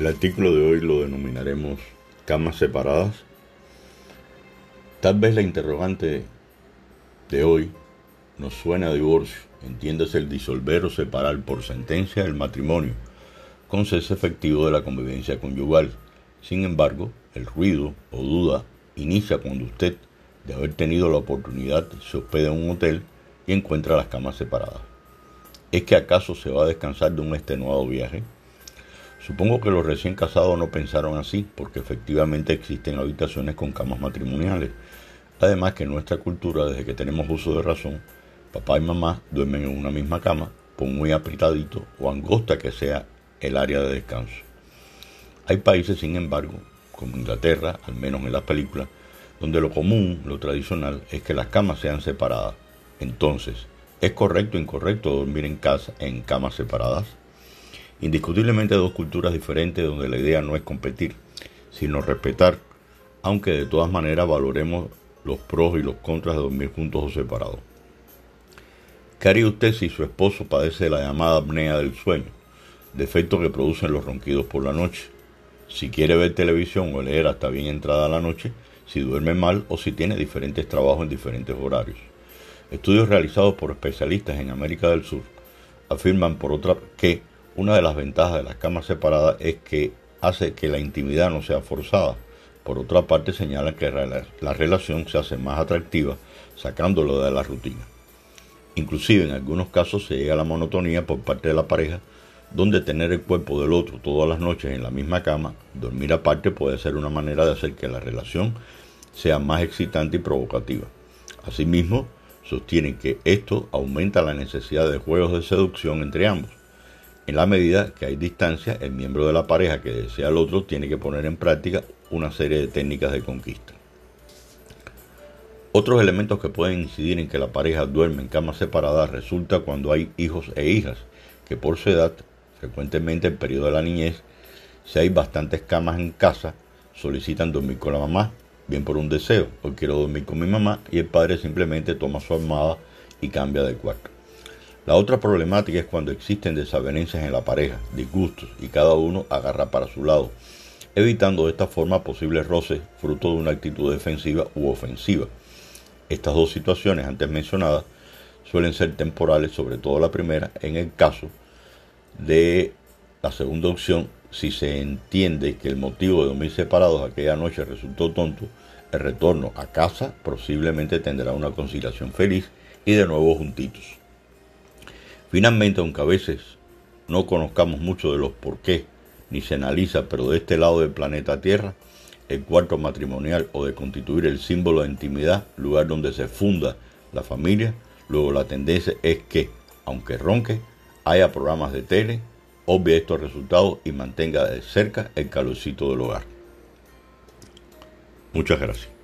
El artículo de hoy lo denominaremos camas separadas. Tal vez la interrogante de hoy nos suena a divorcio, entiéndase el disolver o separar por sentencia el matrimonio, con cese efectivo de la convivencia conyugal. Sin embargo, el ruido o duda inicia cuando usted, de haber tenido la oportunidad, se hospeda en un hotel y encuentra las camas separadas. ¿Es que acaso se va a descansar de un extenuado viaje? Supongo que los recién casados no pensaron así, porque efectivamente existen habitaciones con camas matrimoniales. Además que en nuestra cultura, desde que tenemos uso de razón, papá y mamá duermen en una misma cama, por muy apretadito o angosta que sea el área de descanso. Hay países, sin embargo, como Inglaterra, al menos en las películas, donde lo común, lo tradicional, es que las camas sean separadas. Entonces, ¿es correcto o incorrecto dormir en casa en camas separadas? Indiscutiblemente dos culturas diferentes donde la idea no es competir, sino respetar, aunque de todas maneras valoremos los pros y los contras de dormir juntos o separados. ¿Qué haría usted si su esposo padece de la llamada apnea del sueño, defecto que producen los ronquidos por la noche? Si quiere ver televisión o leer hasta bien entrada la noche, si duerme mal o si tiene diferentes trabajos en diferentes horarios. Estudios realizados por especialistas en América del Sur afirman por otra que una de las ventajas de las camas separadas es que hace que la intimidad no sea forzada. Por otra parte, señalan que la relación se hace más atractiva sacándolo de la rutina. Inclusive en algunos casos se llega a la monotonía por parte de la pareja, donde tener el cuerpo del otro todas las noches en la misma cama, dormir aparte puede ser una manera de hacer que la relación sea más excitante y provocativa. Asimismo, sostienen que esto aumenta la necesidad de juegos de seducción entre ambos en la medida que hay distancia, el miembro de la pareja que desea al otro tiene que poner en práctica una serie de técnicas de conquista. Otros elementos que pueden incidir en que la pareja duerme en camas separadas resulta cuando hay hijos e hijas, que por su edad, frecuentemente en el periodo de la niñez, si hay bastantes camas en casa, solicitan dormir con la mamá, bien por un deseo, hoy quiero dormir con mi mamá, y el padre simplemente toma su armada y cambia de cuarto. La otra problemática es cuando existen desavenencias en la pareja, disgustos y cada uno agarra para su lado, evitando de esta forma posibles roces fruto de una actitud defensiva u ofensiva. Estas dos situaciones antes mencionadas suelen ser temporales, sobre todo la primera, en el caso de la segunda opción, si se entiende que el motivo de dormir separados aquella noche resultó tonto, el retorno a casa posiblemente tendrá una conciliación feliz y de nuevo juntitos. Finalmente, aunque a veces no conozcamos mucho de los por qué, ni se analiza, pero de este lado del planeta Tierra, el cuarto matrimonial o de constituir el símbolo de intimidad, lugar donde se funda la familia, luego la tendencia es que, aunque ronque, haya programas de tele, obvie estos resultados y mantenga de cerca el calorcito del hogar. Muchas gracias.